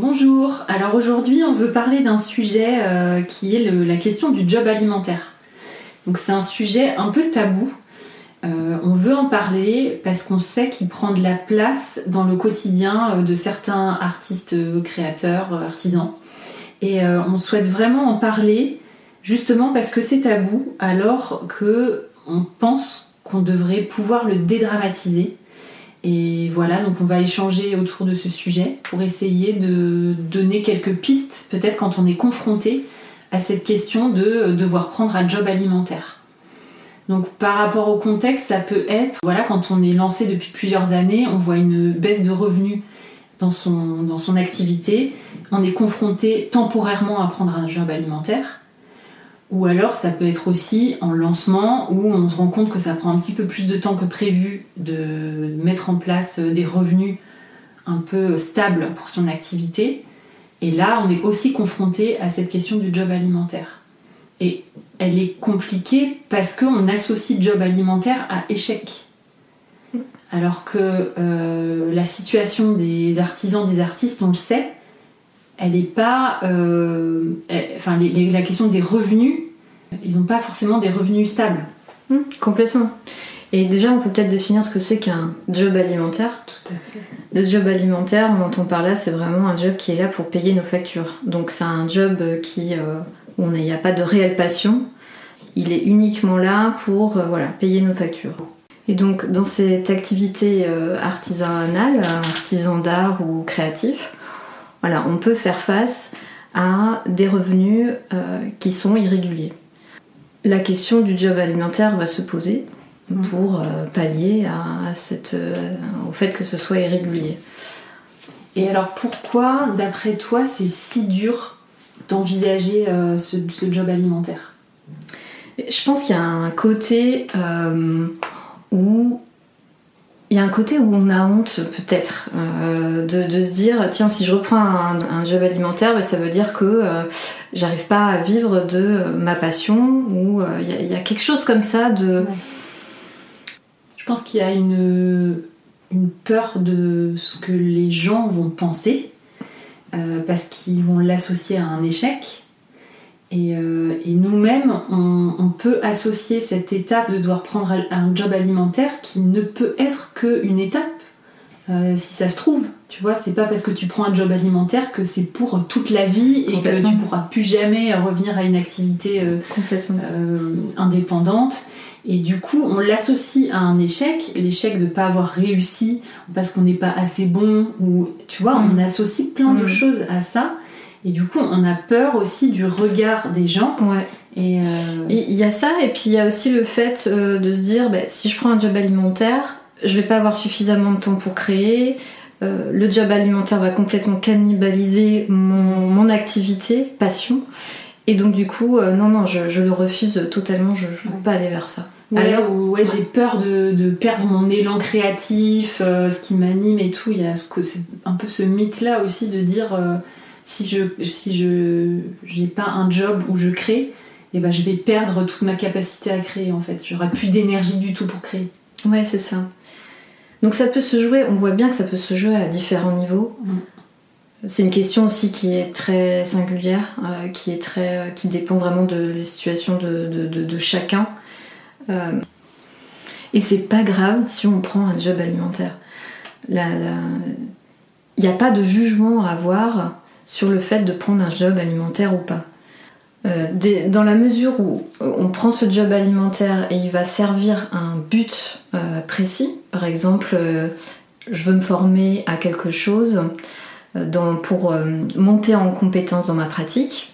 Bonjour, alors aujourd'hui on veut parler d'un sujet euh, qui est la question du job alimentaire. Donc c'est un sujet un peu tabou. Euh, on veut en parler parce qu'on sait qu'il prend de la place dans le quotidien euh, de certains artistes, créateurs, artisans. Et on souhaite vraiment en parler justement parce que c'est tabou alors que on pense qu'on devrait pouvoir le dédramatiser et voilà, donc on va échanger autour de ce sujet pour essayer de donner quelques pistes, peut-être quand on est confronté à cette question de devoir prendre un job alimentaire. Donc par rapport au contexte, ça peut être, voilà, quand on est lancé depuis plusieurs années, on voit une baisse de revenus dans son, dans son activité, on est confronté temporairement à prendre un job alimentaire. Ou alors ça peut être aussi en lancement où on se rend compte que ça prend un petit peu plus de temps que prévu de mettre en place des revenus un peu stables pour son activité. Et là, on est aussi confronté à cette question du job alimentaire. Et elle est compliquée parce qu'on associe job alimentaire à échec. Alors que euh, la situation des artisans, des artistes, on le sait, elle n'est pas. Euh, enfin, la question des revenus, ils n'ont pas forcément des revenus stables. Hum, complètement. Et déjà, on peut peut-être définir ce que c'est qu'un job alimentaire. Tout à fait. Le job alimentaire, on entend par là, c'est vraiment un job qui est là pour payer nos factures. Donc, c'est un job qui, euh, où il n'y a pas de réelle passion. Il est uniquement là pour euh, voilà, payer nos factures. Et donc, dans cette activité artisanale, artisan d'art ou créatif, voilà, on peut faire face à des revenus euh, qui sont irréguliers. La question du job alimentaire va se poser mm. pour euh, pallier à, cette, euh, au fait que ce soit irrégulier. Et alors pourquoi, d'après toi, c'est si dur d'envisager ce, ce, job alimentaire? Je pense qu'il y a un côté où il y a un côté où on a honte peut-être euh, de, se dire tiens si je reprends un, job alimentaire ben, ça veut dire que euh, j'arrive pas à vivre de ma passion ou euh, il y, a quelque chose comme ça de je pense qu'il y a une, une peur de ce que les gens vont penser parce qu'ils vont l'associer à un échec. Euh, et, nous-mêmes, on, peut associer cette étape de devoir prendre un job alimentaire qui ne peut être qu'une étape, euh, si ça se trouve. Tu vois, c'est pas parce que tu prends un job alimentaire que c'est pour toute la vie et que tu pourras plus jamais revenir à une activité euh, indépendante. Et du coup, on l'associe à un échec, l'échec de ne pas avoir réussi parce qu'on n'est pas assez bon, ou tu vois, on mm. associe plein de mm. choses à ça. Et du coup, on a peur aussi du regard des gens. Ouais. Et euh, il y a ça, et puis il y a aussi le fait euh, de se dire bah, si je prends un job alimentaire, je vais pas avoir suffisamment de temps pour créer. Euh, le job alimentaire va complètement cannibaliser mon, activité, passion. Et donc, du coup, non, non, je, le refuse totalement, je ne veux pas aller vers ça. Alors, ouais, j'ai peur de, de, perdre mon élan créatif, ce qui m'anime et tout. Il y a ce, un peu ce mythe-là aussi de dire si je si je j'ai pas un job où je crée, et eh ben je vais perdre toute ma capacité à créer en fait. J'aurai plus d'énergie du tout pour créer. Ouais, c'est ça. Donc ça peut se jouer, on voit bien que ça peut se jouer à différents niveaux. Mm. C'est une question aussi qui est très singulière, euh, qui est très, euh, qui dépend vraiment de la situation de, de, chacun. Euh, et c'est pas grave si on prend un job alimentaire. Il n'y a pas de jugement à avoir sur le fait de prendre un job alimentaire ou pas. Euh, dans la mesure où euh, on prend ce job alimentaire et il va servir un but euh, précis, par exemple, je veux me former à quelque chose pour monter en compétence dans ma pratique,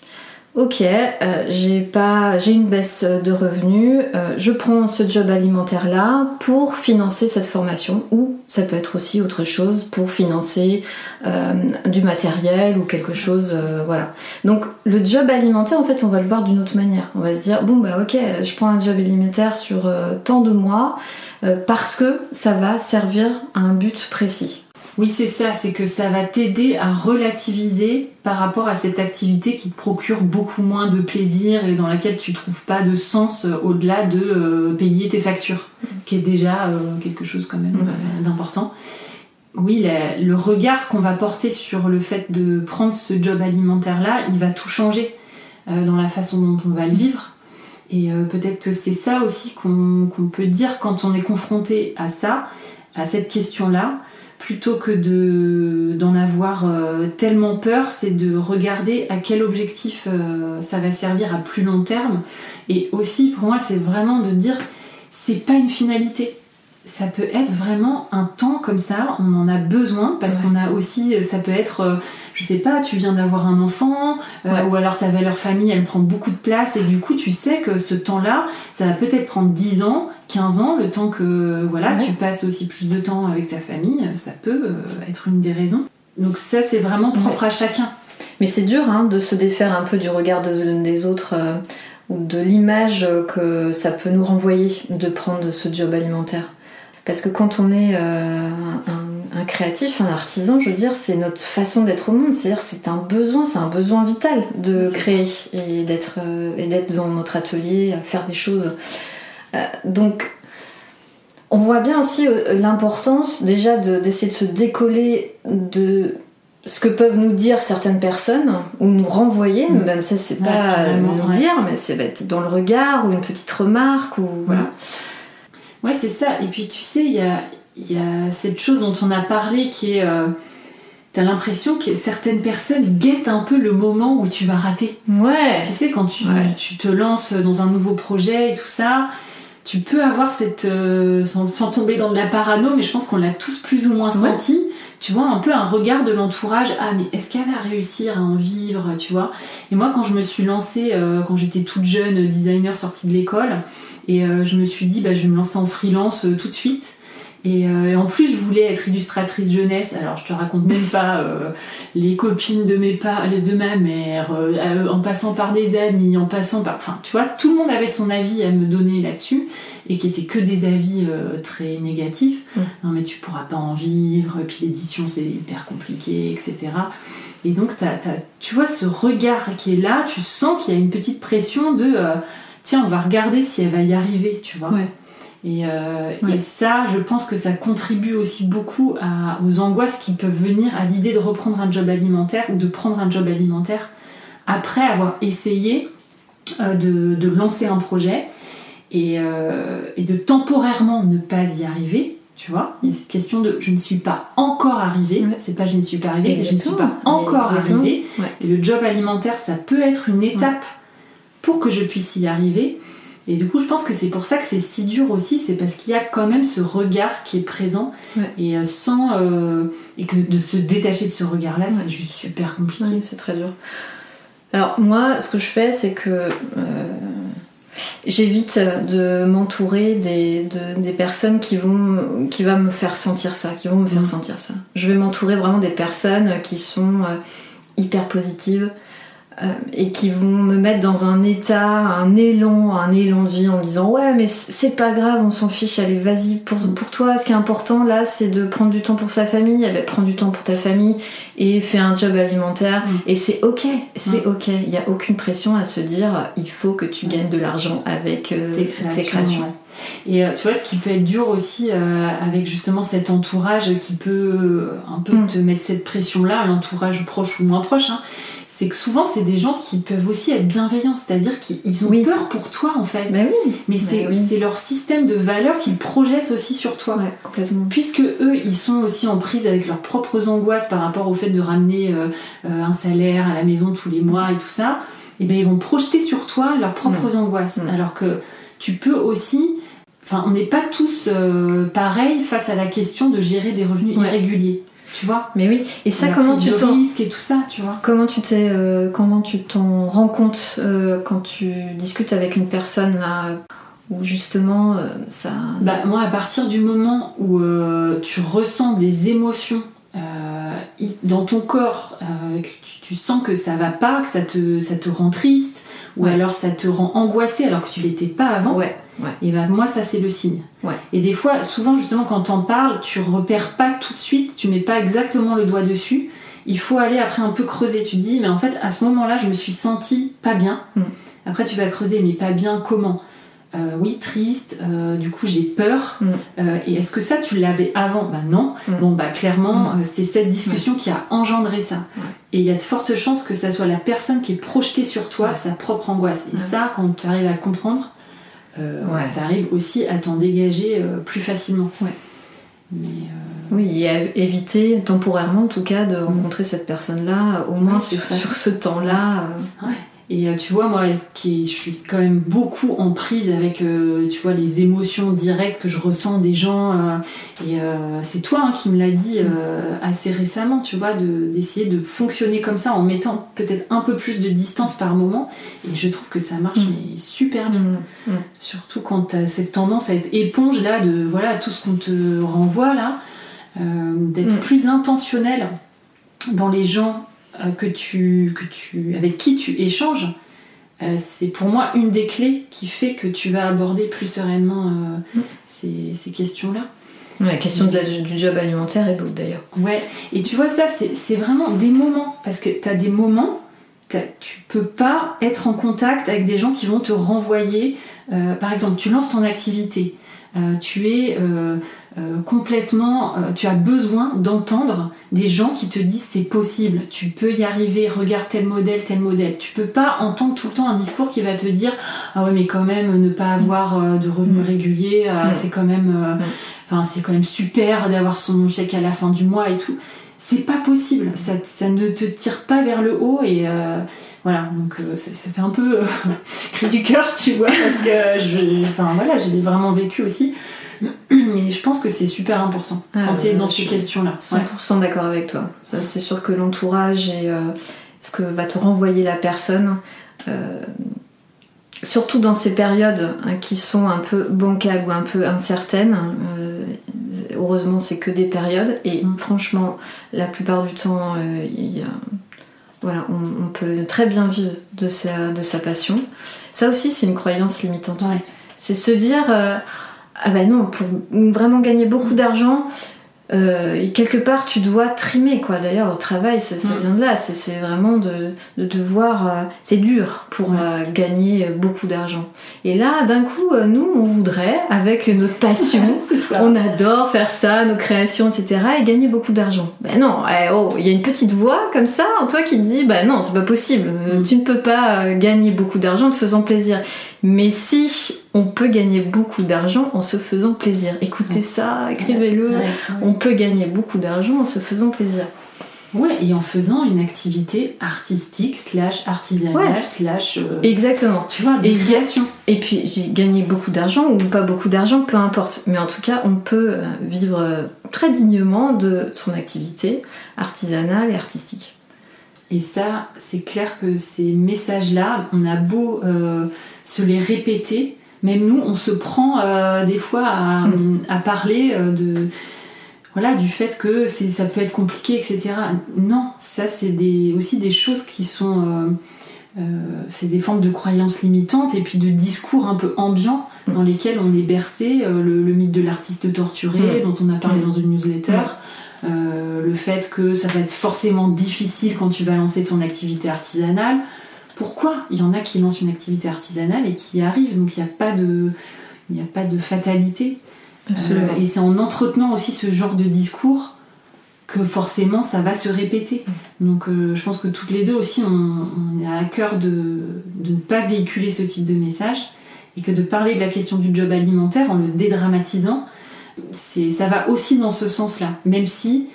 ok, euh, j'ai pas, j'ai une baisse de revenus, euh, je prends ce job alimentaire là pour financer cette formation, ou ça peut être aussi autre chose pour financer euh, du matériel ou quelque chose, voilà. Donc le job alimentaire, en fait, on va le voir d'une autre manière. On va se dire bon bah ok, je prends un job alimentaire sur tant de mois parce que ça va servir à un but précis. Oui, c'est ça, c'est que ça va t'aider à relativiser par rapport à cette activité qui te procure beaucoup moins de plaisir et dans laquelle tu trouves pas de sens euh, au-delà de euh, payer tes factures, qui est déjà euh, quelque chose quand même d'important. Oui, le regard qu'on va porter sur le fait de prendre ce job alimentaire-là, il va tout changer dans la façon dont on va le vivre. Et peut-être que c'est ça aussi qu'on peut dire quand on est confronté à ça, à cette question-là plutôt que de d'en avoir euh, tellement peur, c'est de regarder à quel objectif euh, ça va servir à plus long terme. Et aussi, pour moi, c'est vraiment de dire, c'est pas une finalité ça peut être vraiment un temps comme ça, on en a besoin parce qu'on a aussi, ça peut être, euh, je sais pas, tu viens d'avoir un enfant euh, ou alors ta valeur famille elle prend beaucoup de place et du coup tu sais que ce temps-là, ça va peut-être prendre 10 ans, 15 ans, le temps que voilà, tu passes aussi plus de temps avec ta famille, ça peut euh, être une des raisons. Donc ça c'est vraiment propre à chacun. Mais c'est dur hein, de se défaire un peu du regard des autres ou de l'image que ça peut nous renvoyer de prendre ce job alimentaire. Parce que quand on est euh, un, créatif, un artisan, je veux dire, c'est notre façon d'être au monde. C'est-à-dire, c'est un besoin, c'est un besoin vital de créer et d'être euh, et d'être dans notre atelier, à faire des choses. Euh, donc, on voit bien aussi l'importance déjà d'essayer de, se décoller de ce que peuvent nous dire certaines personnes ou nous renvoyer, mm. même ça c'est pas nous dire, mais c'est être dans le regard ou une petite remarque ou voilà. Mm. Ouais, c'est ça. Et puis tu sais, il y a, y a, cette chose dont on a parlé qui est. Euh, T'as l'impression que certaines personnes guettent un peu le moment où tu vas rater. Ouais. Tu sais, quand tu, tu te lances dans un nouveau projet et tout ça, tu peux avoir cette. Euh, sans, tomber dans de la parano, mais je pense qu'on l'a tous plus ou moins senti. Tu vois, un peu un regard de l'entourage. Ah, mais est-ce qu'elle va réussir à en vivre, tu vois? Et moi, quand je me suis lancée, euh, quand j'étais toute jeune designer sortie de l'école, et euh, je me suis dit, bah, je vais me lancer en freelance euh, tout de suite. Euh, et, en plus, je voulais être illustratrice jeunesse. Alors, je te raconte même pas les copines de mes pas, de ma mère, en passant par des amis, en passant par, enfin, tu vois, tout le monde avait son avis à me donner là-dessus et qui étaient que des avis très négatifs. Mm. Non, mais tu pourras pas en vivre. Puis l'édition, c'est hyper compliqué, etc. Et donc, tu vois ce regard qui est là. Tu sens qu'il y a une petite pression de tiens, on va regarder si elle va y arriver, tu vois. Euh, et, ça, je pense que ça contribue aussi beaucoup aux angoisses qui peuvent venir à l'idée de reprendre un job alimentaire ou de prendre un job alimentaire après avoir essayé euh, de, lancer un projet euh, et, de temporairement ne pas y arriver. Tu vois, il y a cette question de je ne suis pas encore arrivé, c'est pas je ne suis pas arrivé, c'est je ne suis pas encore arrivé. Et le job alimentaire, ça peut être une étape pour que je puisse y arriver. Et du coup, je pense que c'est pour ça que c'est si dur aussi, c'est parce qu'il y a quand même ce regard qui est présent et euh, sans euh, et que de se détacher de ce regard-là, c'est juste super compliqué. c'est très dur. Alors moi, ce que je fais, c'est que euh, j'évite de m'entourer des, des, personnes qui vont qui va me faire sentir ça, qui vont me faire mm. sentir ça. Je vais m'entourer vraiment des personnes qui sont hyper positives, euh, et qui vont me mettre dans un état, un élan, un élan de vie en me disant ouais mais c'est pas grave, on s'en fiche, allez vas-y pour, pour toi ce qui est important là c'est de prendre du temps pour sa famille, eh ben, prends du temps pour ta famille et fais un job alimentaire mm. et c'est ok, c'est mm. ok, il n'y a aucune pression à se dire il faut que tu gagnes de l'argent avec euh, tes créations. Et euh, tu vois, ce qui peut être dur aussi avec justement cet entourage qui peut un peu mm. te mettre cette pression-là, l'entourage proche ou moins proche, hein, c'est que souvent c'est des gens qui peuvent aussi être bienveillants, c'est-à-dire qu'ils ont peur pour toi en fait. Mais oui. Mais c'est leur système de valeurs qu'ils projettent aussi sur toi. complètement. Puisque eux, ils sont aussi en prise avec leurs propres angoisses par rapport au fait de ramener euh, euh, un salaire à la maison tous les mois et tout ça, et eh bien ils vont projeter sur toi leurs propres angoisses. Alors que tu peux aussi Enfin, on n'est pas tous euh, pareils face à la question de gérer des revenus irréguliers. Tu vois. Mais oui, et ça, La comment tu risque et tout ça, tu vois. comment tu t'es euh, comment tu t'en rends compte euh, quand tu discutes avec une personne là où justement euh, ça Bah, moi, à partir du moment où tu ressens des émotions dans ton corps, que tu, tu sens que ça va pas, que ça te, ça te rend triste, ou Ouais. alors ça te rend angoissé alors que tu l'étais pas avant, ouais ouais et bah, moi, ça, c'est le signe. Ouais. Et des fois, souvent, justement, quand t'en parles, tu repères pas tout de suite, tu mets pas exactement le doigt dessus. Il faut aller après un peu creuser. Tu dis, mais en fait, à ce moment-là, je me suis sentie pas bien. Mm. Après, tu vas creuser, mais pas bien comment? Euh, Oui, triste. euh, du coup, j'ai peur. Mm. Euh, et est-ce que ça, tu l'avais avant? Bah non. Mm. Bon, bah clairement, c'est cette discussion qui a engendré ça. Et il y a de fortes chances que ça soit la personne qui est projetée sur toi, sa propre angoisse. Et ça, quand tu arrives à le comprendre, euh, Ouais. tu arrives aussi à t'en dégager euh, plus facilement. Ouais. Mais, euh, oui et à éviter temporairement en tout cas de rencontrer cette personne là au moins sur, ce temps là ouais. Et euh, tu vois, moi, qui je suis quand même beaucoup en prise avec, euh, tu vois, les émotions directes que je ressens des gens. euh, et euh, c'est toi hein, qui me l'as dit assez récemment, tu vois, de- d'essayer de, fonctionner comme ça en mettant peut-être un peu plus de distance par moment. Et je trouve que ça marche Mm. mais super bien. Surtout quand tu as cette tendance à être éponge là de voilà tout ce qu'on te renvoie là, d'être Mm. plus intentionnel dans les gens que tu, que tu, avec qui tu échanges. Euh, c'est pour moi une des clés qui fait que tu vas aborder plus sereinement euh, Mm. ces, ces questions-là. la question de la- du job alimentaire et d'autres d'ailleurs Ouais, et tu vois, ça, c'est vraiment des moments. Parce que tu as des moments, t'as- tu peux pas être en contact avec des gens qui vont te renvoyer. euh, par exemple, tu lances ton activité, euh, tu es euh, euh, complètement. euh, tu as besoin d'entendre des gens qui te disent c'est possible, tu peux y arriver, regarde tel modèle, tel modèle. Tu peux pas entendre tout le temps un discours qui va te dire ah ouais, mais quand même, ne pas avoir euh, de revenus Mm. réguliers, euh, Mm. c'est quand même. euh, Mm. Enfin, c'est quand même super d'avoir son chèque à la fin du mois et tout. C'est pas possible. Ça, ça ne te tire pas vers le haut et euh, voilà. Donc euh, ça, ça fait un peu euh, cri du cœur, tu vois, parce que je, enfin voilà, j'ai vraiment vécu aussi. Et je pense que c'est super important Ah, quand tu es dans ces questions-là. 100% d'accord avec toi. Ça, c'est sûr que l'entourage et euh, ce que va te renvoyer la personne, euh, surtout dans ces périodes hein, qui sont un peu bancales ou un peu incertaines, heureusement, c'est que des périodes. Et Mm. franchement, la plupart du temps, il y a- voilà, on, on peut très bien vivre de sa, de sa passion. Ça aussi, c'est une croyance limitante. Ouais. C'est se dire euh, ah ben non, pour vraiment gagner beaucoup d'argent, euh, et quelque part tu dois trimer quoi. D'ailleurs, au travail, ça, ça Mm. vient de là. C'est- vraiment de, de devoir. euh, c'est dur pour Ouais. euh, gagner beaucoup d'argent. Et là, d'un coup, euh, nous, on voudrait, avec notre passion, on adore faire ça, nos créations, etc. et gagner beaucoup d'argent. Ben non, eh, oh, il y a une petite voix comme ça en toi qui te dit, ben non, c'est pas possible. Mm. Tu ne peux pas gagner beaucoup d'argent en te faisant plaisir. Mais si on peut gagner beaucoup d'argent en se faisant plaisir, écoutez Ouais. ça, écrivez-le. Ouais, ouais. On peut gagner beaucoup d'argent en se faisant plaisir. Ouais, et en faisant une activité artistique slash artisanale slash euh, Exactement. tu vois de Et-. Et puis j'ai gagné beaucoup d'argent ou pas beaucoup d'argent, peu importe. Mais en tout cas, on peut euh, vivre euh, très dignement de son activité artisanale et artistique. Et ça, c'est clair que ces messages-là, on a beau euh, se les répéter, même nous, on se prend euh, des fois à, Mm. à parler euh, de voilà du fait que ça peut être compliqué, etc. Non, ça c'est des, aussi des choses qui sont c'est des formes de croyances limitantes et puis de discours un peu ambiants Mm. dans lesquels on est bercé. le, le mythe de l'artiste torturé, Mm. dont on a parlé dans une newsletter. Euh, le fait que ça va être forcément difficile quand tu vas lancer ton activité artisanale. Pourquoi Il y en a qui lancent une activité artisanale et qui y arrivent, donc il n'y a pas de, a pas de fatalité. Euh, et c'est en entretenant aussi ce genre de discours que forcément ça va se répéter. Donc euh, je pense que toutes les deux aussi, on, on a à cœur de, de ne pas véhiculer ce type de message et que de parler de la question du job alimentaire en le dédramatisant, ça va aussi dans ce sens-là. Même si,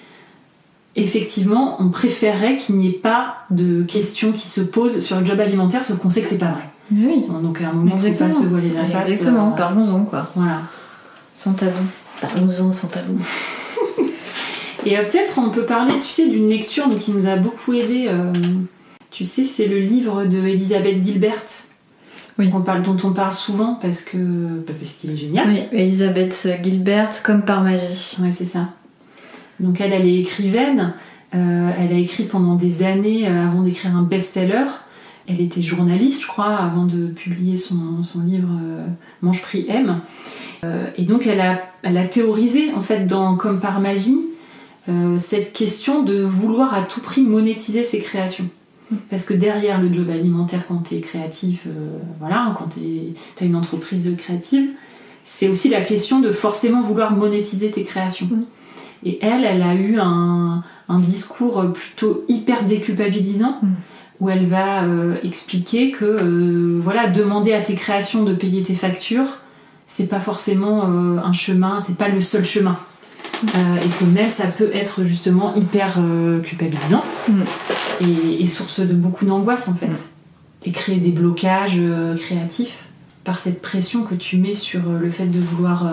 effectivement, on préférerait qu'il n'y ait pas de questions qui se posent sur le job alimentaire, sauf qu'on sait que c'est pas vrai. Oui, Bon, donc à un moment, c'est pas se voiler la face. exactement. euh, Parlons-en quoi. voilà. Sans tabou. Parlons-en sans tabou. Et euh, peut-être on peut parler, tu sais, d'une lecture qui nous a beaucoup aidé. euh, tu sais, c'est le livre de Elisabeth Gilbert. Oui. On parle, dont on parle souvent parce que bah, parce qu'il est génial. Oui, Elisabeth Gilbert, comme par magie. Ouais, c'est ça. Donc elle, elle est écrivaine. Euh, elle a écrit pendant des années euh, avant d'écrire un best-seller. Elle était journaliste, je crois, avant de publier son, son livre euh, Mange Prix M. Euh, et donc elle a, elle a théorisé, en fait, dans Comme par magie, cette question de vouloir à tout prix monétiser ses créations. Parce que derrière le job alimentaire, quand tu es créatif, euh, voilà, quand tu as une entreprise créative, c'est aussi la question de forcément vouloir monétiser tes créations. Mm. Et elle, elle a eu un, un discours plutôt hyper déculpabilisant, Mm. où elle va euh, expliquer que euh, voilà, demander à tes créations de payer tes factures, c'est pas forcément un chemin, c'est pas le seul chemin. Euh, et que même ça peut être justement hyper euh, culpabilisant Mm. et, et source de beaucoup d'angoisse en fait. Mm. Et créer des blocages euh, créatifs par cette pression que tu mets sur le fait de vouloir,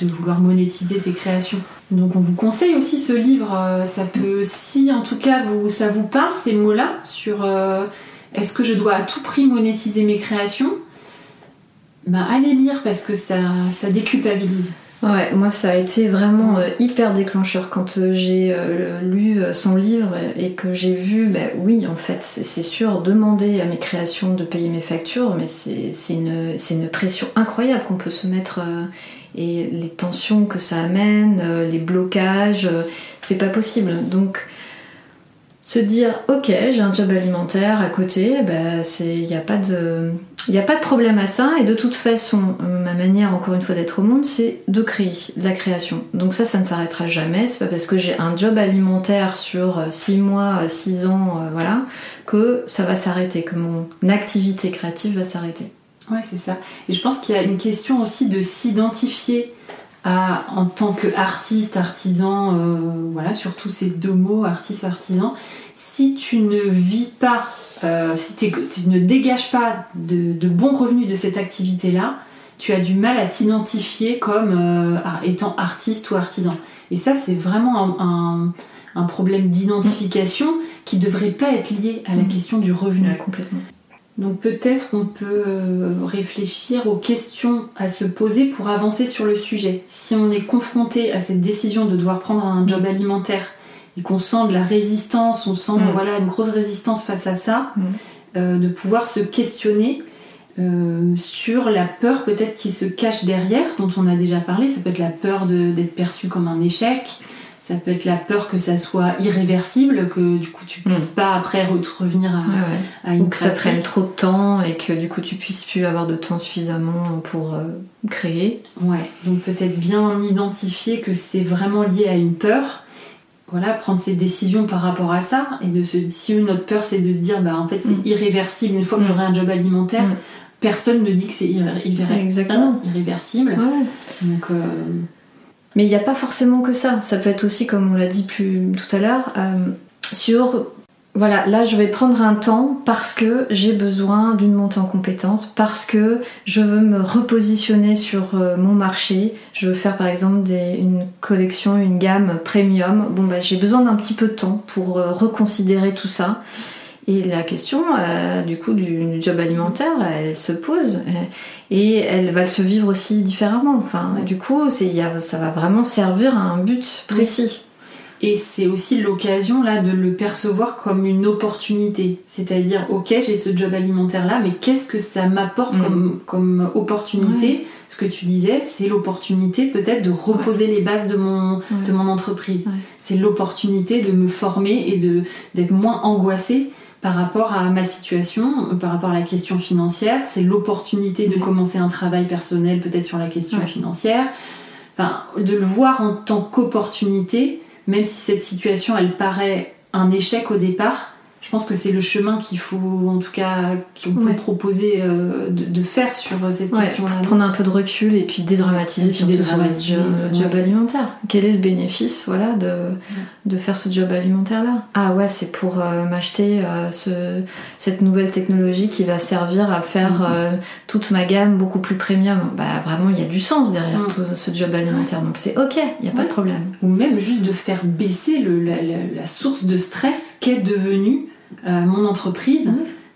de vouloir monétiser tes créations. Donc on vous conseille aussi ce livre, ça peut, si en tout cas vous, ça vous parle ces mots-là, sur est-ce que je dois à tout prix monétiser mes créations, ben allez lire parce que ça, ça déculpabilise. Ouais, moi ça a été vraiment euh, hyper déclencheur quand euh, j'ai euh, lu son livre et que j'ai vu, bah oui, en fait, c'est sûr, demander à mes créations de payer mes factures, mais c'est une, une pression incroyable qu'on peut se mettre et les tensions que ça amène, les blocages, c'est pas possible. Donc se dire, ok, j'ai un job alimentaire à côté, bah, il n'y a pas de. Il a pas de problème à ça, et de toute façon, euh, ma manière, encore une fois, d'être au monde, c'est de créer, de la création. Donc ça, ça ne s'arrêtera jamais. C'est pas parce que j'ai un job alimentaire sur 6 mois, 6 ans, euh, voilà, que ça va s'arrêter, que mon activité créative va s'arrêter. Ouais, c'est ça. Et je pense qu'il y a une question aussi de s'identifier à, en tant qu'artiste, artisan, euh, voilà, surtout ces deux mots, artiste, artisan. Si tu ne vis pas, euh, si tu ne dégages pas de, de bons revenus de cette activité-là, tu as du mal à t'identifier comme euh, étant artiste ou artisan. Et ça, c'est vraiment un, un- un problème d'identification qui devrait pas être lié à la Mm. question du revenu. Ouais, complètement. Donc peut-être on peut euh, réfléchir aux questions à se poser pour avancer sur le sujet. Si on est confronté à cette décision de devoir prendre un job alimentaire et qu'on sent de la résistance, on sent Mm. voilà une grosse résistance face à ça, Mm. euh, de pouvoir se questionner euh, sur la peur peut-être qui se cache derrière, dont on a déjà parlé. Ça peut être la peur d'être perçu comme un échec. Ça peut être la peur que ça soit irréversible, que du coup tu puisses pas après re- revenir à, Ouais, ouais. à une Ou que ça prenne trop de temps et que du coup tu puisses plus avoir de temps suffisamment pour euh, créer. Ouais, donc peut-être bien identifier que c'est vraiment lié à une peur. Voilà, prendre ses décisions par rapport à ça. Et de se, si notre peur c'est de se dire, bah en fait c'est Mm. irréversible, une fois que Mm. j'aurai un job alimentaire, Mm. personne ne dit que c'est irré- irré- Exactement. irréversible. Donc, euh, Mais il n'y a pas forcément que ça. Ça peut être aussi, comme on l'a dit plus tout à l'heure, euh, sur voilà, là je vais prendre un temps parce que j'ai besoin d'une montée en compétences, parce que je veux me repositionner sur euh, mon marché. Je veux faire par exemple une collection, une gamme premium. Bon, bah, j'ai besoin d'un petit peu de temps pour euh, reconsidérer tout ça. Et la question, euh, du coup, du, du job alimentaire, elle se pose euh, et elle va se vivre aussi différemment. Enfin, Ouais. du coup, y a- ça va vraiment servir à un but précis. Et c'est aussi l'occasion là de le percevoir comme une opportunité. C'est-à-dire, ok, j'ai ce job alimentaire là, mais qu'est-ce que ça m'apporte Mm. comme, comme opportunité Ce que tu disais, c'est l'opportunité peut-être de reposer les bases de mon, Ouais. de mon entreprise. C'est l'opportunité de me former et de, d'être moins angoissée par rapport à ma situation, par rapport à la question financière. C'est l'opportunité de commencer un travail personnel peut-être sur la question financière. Enfin, de le voir en tant qu'opportunité, même si cette situation elle paraît un échec au départ, je pense que c'est le chemin qu'il faut, en tout cas, qu'on peut Ouais. proposer euh, de, de faire sur euh, cette Ouais, question-là. prendre un peu de recul et puis dédramatiser sur le job, le job ouais. alimentaire. Quel est le bénéfice voilà, de, de faire ce job alimentaire-là? Ah ouais, c'est pour euh, m'acheter euh, ce, cette nouvelle technologie qui va servir à faire Mhm. euh, toute ma gamme beaucoup plus premium. Bah vraiment, il y a du sens derrière Mhm. tout ce job alimentaire. Donc c'est ok, il n'y a pas de problème. Ou même juste de faire baisser le- la, la- la source de stress qu'est devenue euh, mon entreprise.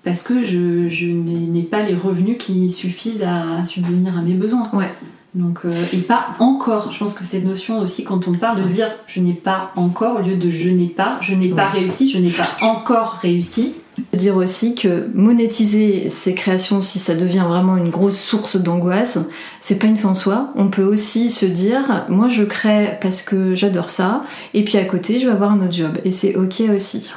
Parce que je, je n'ai pas les revenus qui suffisent à, à subvenir à mes besoins. Ouais. Donc, euh, et pas encore. Je pense que cette notion aussi, quand on parle de Ouais. dire je n'ai pas encore, au lieu de je n'ai pas, je n'ai pas réussi, je n'ai pas encore réussi. Dire aussi que monétiser ces créations, si ça devient vraiment une grosse source d'angoisse, c'est pas une fin en soi. On peut aussi se dire, moi je crée parce que j'adore ça, et puis à côté je vais avoir un autre job, et c'est ok aussi.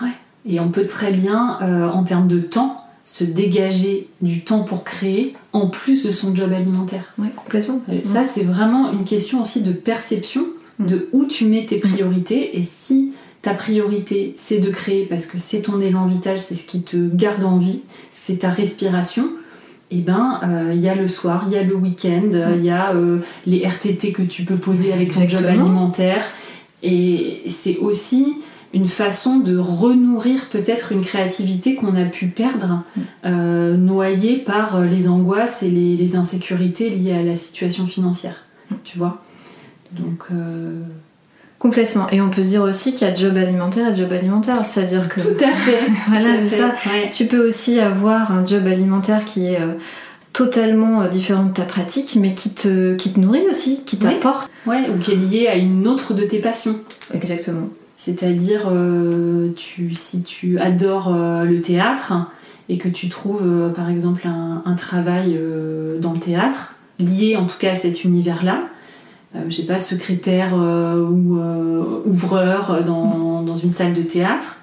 Et on peut très bien, euh, en termes de temps, se dégager du temps pour créer en plus de son job alimentaire. Ouais, complètement. Euh, Ça, c'est vraiment une question aussi de perception de où tu mets tes priorités. Et si ta priorité, c'est de créer parce que c'est ton élan vital, c'est ce qui te garde en vie, c'est ta respiration, et ben euh, il y a le soir, il y a le week-end, euh, il y a euh, les RTT que tu peux poser avec ton job alimentaire. Et c'est aussi une façon de renourrir peut-être une créativité qu'on a pu perdre, euh, noyée par euh, les angoisses et les, les insécurités liées à la situation financière. Tu vois Donc, euh, Complètement. Et on peut se dire aussi qu'il y a job alimentaire et job alimentaire, c'est-à-dire que tout à fait. voilà, c'est ça. ouais. Tu peux aussi avoir un job alimentaire qui est euh, totalement différent de ta pratique, mais qui te, qui te nourrit aussi, qui t'apporte. Ouais, ou qui est lié à une autre de tes passions. Exactement. C'est-à-dire, euh, tu, si tu adores euh, le théâtre et que tu trouves, euh, par exemple, un, un travail dans le théâtre, lié en tout cas à cet univers-là, je sais pas, secrétaire ou ouvreur dans, dans une salle de théâtre,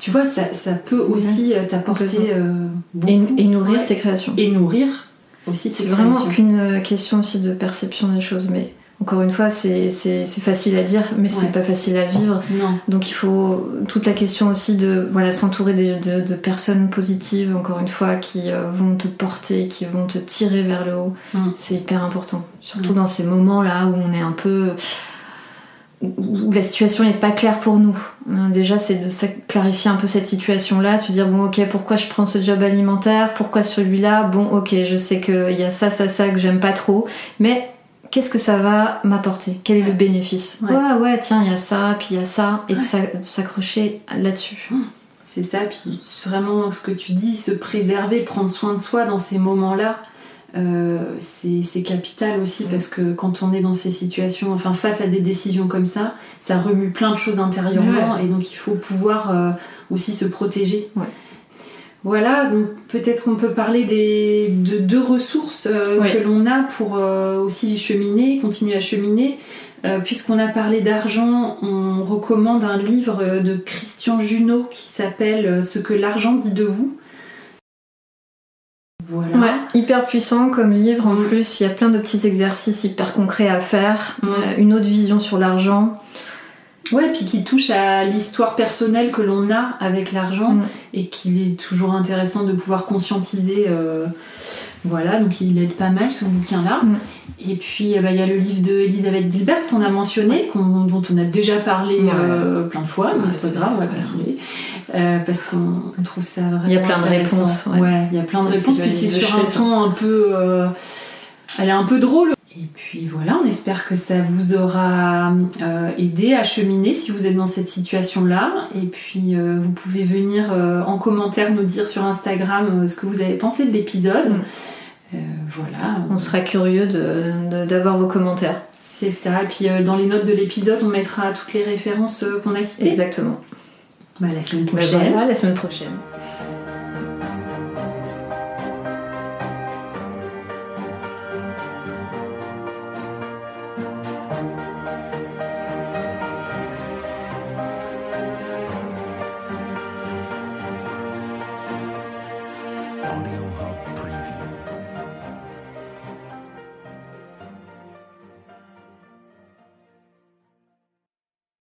tu vois, ça, ça peut aussi t'apporter euh, Et, beaucoup. et nourrir Ouais. tes créations. Et nourrir aussi tes C'est vraiment qu'une question aussi de perception des choses, mais encore une fois, c'est facile à dire, mais c'est Ouais. pas facile à vivre. Non, Donc il faut toute la question aussi de voilà s'entourer de, de personnes positives, encore une fois, qui euh, vont te porter, qui vont te tirer vers le haut. Mm. C'est hyper important, surtout Mm. dans ces moments-là où on est un peu où la situation n'est pas claire pour nous. Hein, Déjà, c'est de clarifier un peu cette situation-là, de se dire bon, ok, pourquoi je prends ce job alimentaire, pourquoi celui-là, bon, ok, je sais qu'il y a ça, ça, ça que j'aime pas trop, mais qu'est-ce que ça va m'apporter? Quel est le bénéfice? Ouais. Ouais, ouais, tiens, il y a ça, puis il y a ça, et de s'accrocher là-dessus. c'est ça. Puis vraiment, ce que tu dis, se préserver, prendre soin de soi dans ces moments-là, euh, c'est capital aussi parce que quand on est dans ces situations, enfin face à des décisions comme ça, ça remue plein de choses intérieurement et donc il faut pouvoir euh, aussi se protéger. Voilà, donc peut-être on peut parler des, de deux ressources euh, Oui. que l'on a pour euh, aussi cheminer, continuer à cheminer. Euh, Puisqu'on a parlé d'argent, on recommande un livre de Christian Junot qui s'appelle Ce que l'argent dit de vous. Voilà. Ouais, hyper puissant comme livre. En Mm. plus, il y a plein de petits exercices hyper concrets à faire. Mm. Une autre vision sur l'argent. Ouais, puis qui touche à l'histoire personnelle que l'on a avec l'argent Mm. et qu'il est toujours intéressant de pouvoir conscientiser. euh, voilà, donc il aide pas mal ce bouquin-là. Mm. Et puis euh, bah, il y a le livre de Elisabeth Gilbert qu'on a mentionné, dont on a déjà parlé Ouais. euh, plein de fois, mais Ouais, c'est pas grave, on va continuer. Euh, parce qu'on on trouve ça vraiment. Il y a plein de réponses, ouais. Ouais, il y a plein de Ça, réponses, puis c'est sur un ton un peu. elle est un peu drôle. Et puis voilà, on espère que ça vous aura euh, aidé à cheminer si vous êtes dans cette situation-là. Et puis euh, vous pouvez venir euh, en commentaire nous dire sur Instagram ce que vous avez pensé de l'épisode. Mm. Voilà. On sera curieux d'avoir vos commentaires. C'est ça. Et puis dans les notes de l'épisode, on mettra toutes les références qu'on a citées. Exactement. Bah, la semaine Ben prochaine. voilà, la semaine prochaine.